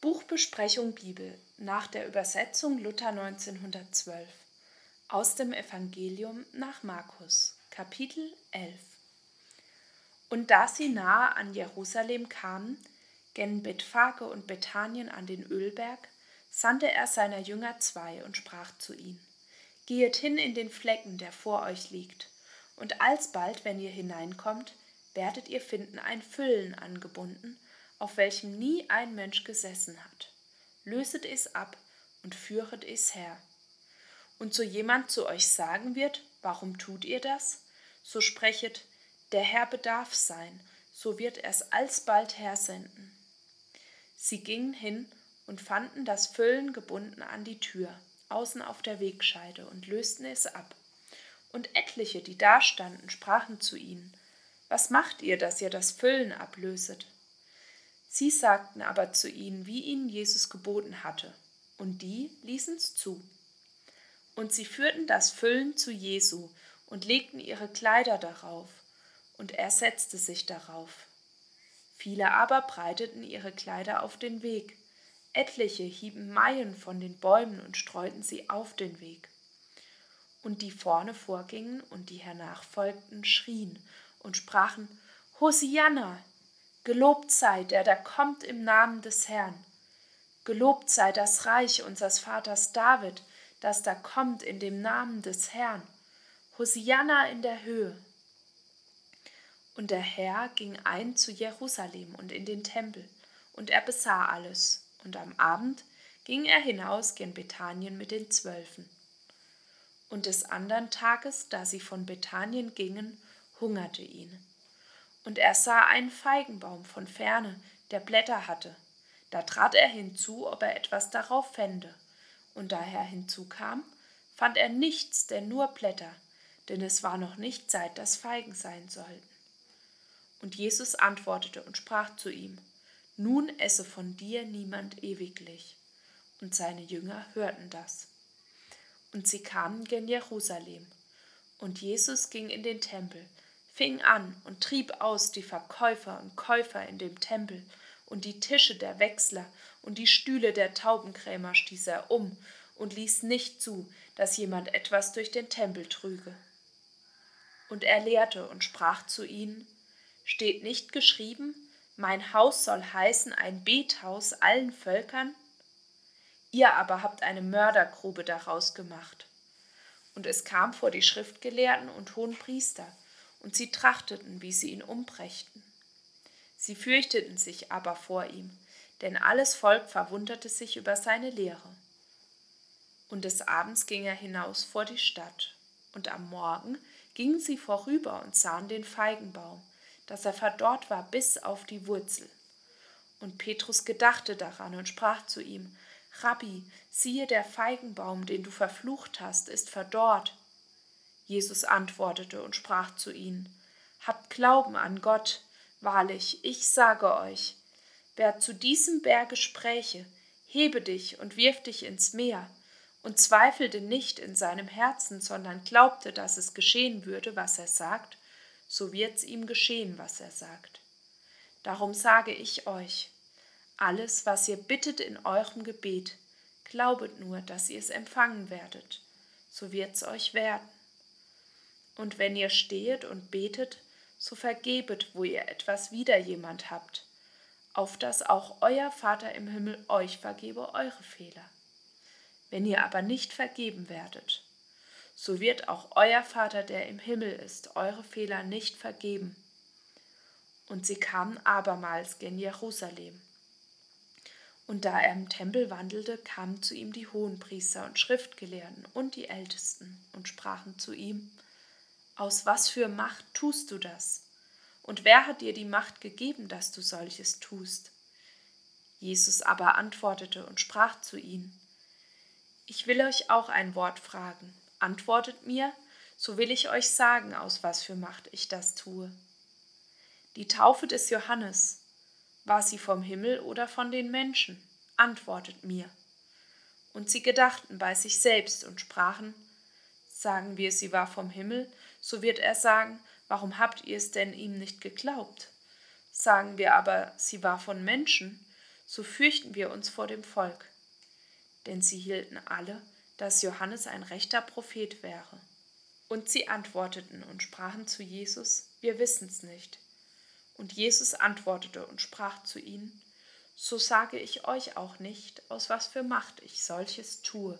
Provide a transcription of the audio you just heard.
Buchbesprechung Bibel nach der Übersetzung Luther 1912 aus dem Evangelium nach Markus, Kapitel 11. Und da sie nahe an Jerusalem kamen, gen Bethphage und Bethanien an den Ölberg, sandte er seiner Jünger zwei und sprach zu ihnen: Gehet hin in den Flecken, der vor euch liegt, und alsbald, wenn ihr hineinkommt, werdet ihr finden ein Füllen angebunden auf welchem nie ein Mensch gesessen hat. Löset es ab und führet es her. Und so jemand zu euch sagen wird, warum tut ihr das? So sprechet, der Herr bedarf sein, so wird er es alsbald hersenden. Sie gingen hin und fanden das Füllen gebunden an die Tür, außen auf der Wegscheide, und lösten es ab. Und etliche, die da standen, sprachen zu ihnen, Was macht ihr, dass ihr das Füllen ablöset? Sie sagten aber zu ihnen, wie ihnen Jesus geboten hatte, und die ließen's zu. Und sie führten das Füllen zu Jesu und legten ihre Kleider darauf, und er setzte sich darauf. Viele aber breiteten ihre Kleider auf den Weg, etliche hieben Maien von den Bäumen und streuten sie auf den Weg. Und die vorne vorgingen und die hernach folgten, schrien und sprachen, Hosianna, Gelobt sei der, der kommt im Namen des Herrn. Gelobt sei das Reich unseres Vaters David, das da kommt in dem Namen des Herrn. Hosianna in der Höhe. Und der Herr ging ein zu Jerusalem und in den Tempel, und er besah alles. Und am Abend ging er hinaus gen Bethanien mit den Zwölfen. Und des andern Tages, da sie von Bethanien gingen, hungerte ihn. Und er sah einen Feigenbaum von ferne, der Blätter hatte. Da trat er hinzu, ob er etwas darauf fände. Und da er hinzukam, fand er nichts, denn nur Blätter, denn es war noch nicht Zeit, dass Feigen sein sollten. Und Jesus antwortete und sprach zu ihm, Nun esse von dir niemand ewiglich. Und seine Jünger hörten das. Und sie kamen gen Jerusalem. Und Jesus ging in den Tempel, fing an und trieb aus die Verkäufer und Käufer in dem Tempel, und die Tische der Wechsler und die Stühle der Taubenkrämer stieß er um und ließ nicht zu, dass jemand etwas durch den Tempel trüge. Und er lehrte und sprach zu ihnen, Steht nicht geschrieben, mein Haus soll heißen ein Bethaus allen Völkern? Ihr aber habt eine Mördergrube daraus gemacht. Und es kam vor die Schriftgelehrten und hohen Priester, und sie trachteten, wie sie ihn umbrächten. Sie fürchteten sich aber vor ihm, denn alles Volk verwunderte sich über seine Lehre. Und des Abends ging er hinaus vor die Stadt, und am Morgen gingen sie vorüber und sahen den Feigenbaum, dass er verdorrt war bis auf die Wurzel. Und Petrus gedachte daran und sprach zu ihm, Rabbi, siehe, der Feigenbaum, den du verflucht hast, ist verdorrt. Jesus antwortete und sprach zu ihnen, Habt Glauben an Gott, wahrlich, ich sage euch, wer zu diesem Berge spräche, hebe dich und wirf dich ins Meer, und zweifelte nicht in seinem Herzen, sondern glaubte, dass es geschehen würde, was er sagt, so wird's ihm geschehen, was er sagt. Darum sage ich euch, alles, was ihr bittet in eurem Gebet, glaubet nur, dass ihr es empfangen werdet, so wird's euch werden. Und wenn ihr stehet und betet, so vergebet, wo ihr etwas wider jemand habt, auf dass auch euer Vater im Himmel euch vergebe eure Fehler. Wenn ihr aber nicht vergeben werdet, so wird auch euer Vater, der im Himmel ist, eure Fehler nicht vergeben. Und sie kamen abermals gen Jerusalem. Und da er im Tempel wandelte, kamen zu ihm die Hohenpriester und Schriftgelehrten und die Ältesten und sprachen zu ihm, aus was für Macht tust du das? Und wer hat dir die Macht gegeben, dass du solches tust? Jesus aber antwortete und sprach zu ihnen, Ich will euch auch ein Wort fragen. Antwortet mir, so will ich euch sagen, aus was für Macht ich das tue. Die Taufe des Johannes, war sie vom Himmel oder von den Menschen? Antwortet mir. Und sie gedachten bei sich selbst und sprachen, Sagen wir, sie war vom Himmel, so wird er sagen, warum habt ihr es denn ihm nicht geglaubt? Sagen wir aber, sie war von Menschen, so fürchten wir uns vor dem Volk. Denn sie hielten alle, dass Johannes ein rechter Prophet wäre. Und sie antworteten und sprachen zu Jesus, wir wissen's nicht. Und Jesus antwortete und sprach zu ihnen, so sage ich euch auch nicht, aus was für Macht ich solches tue.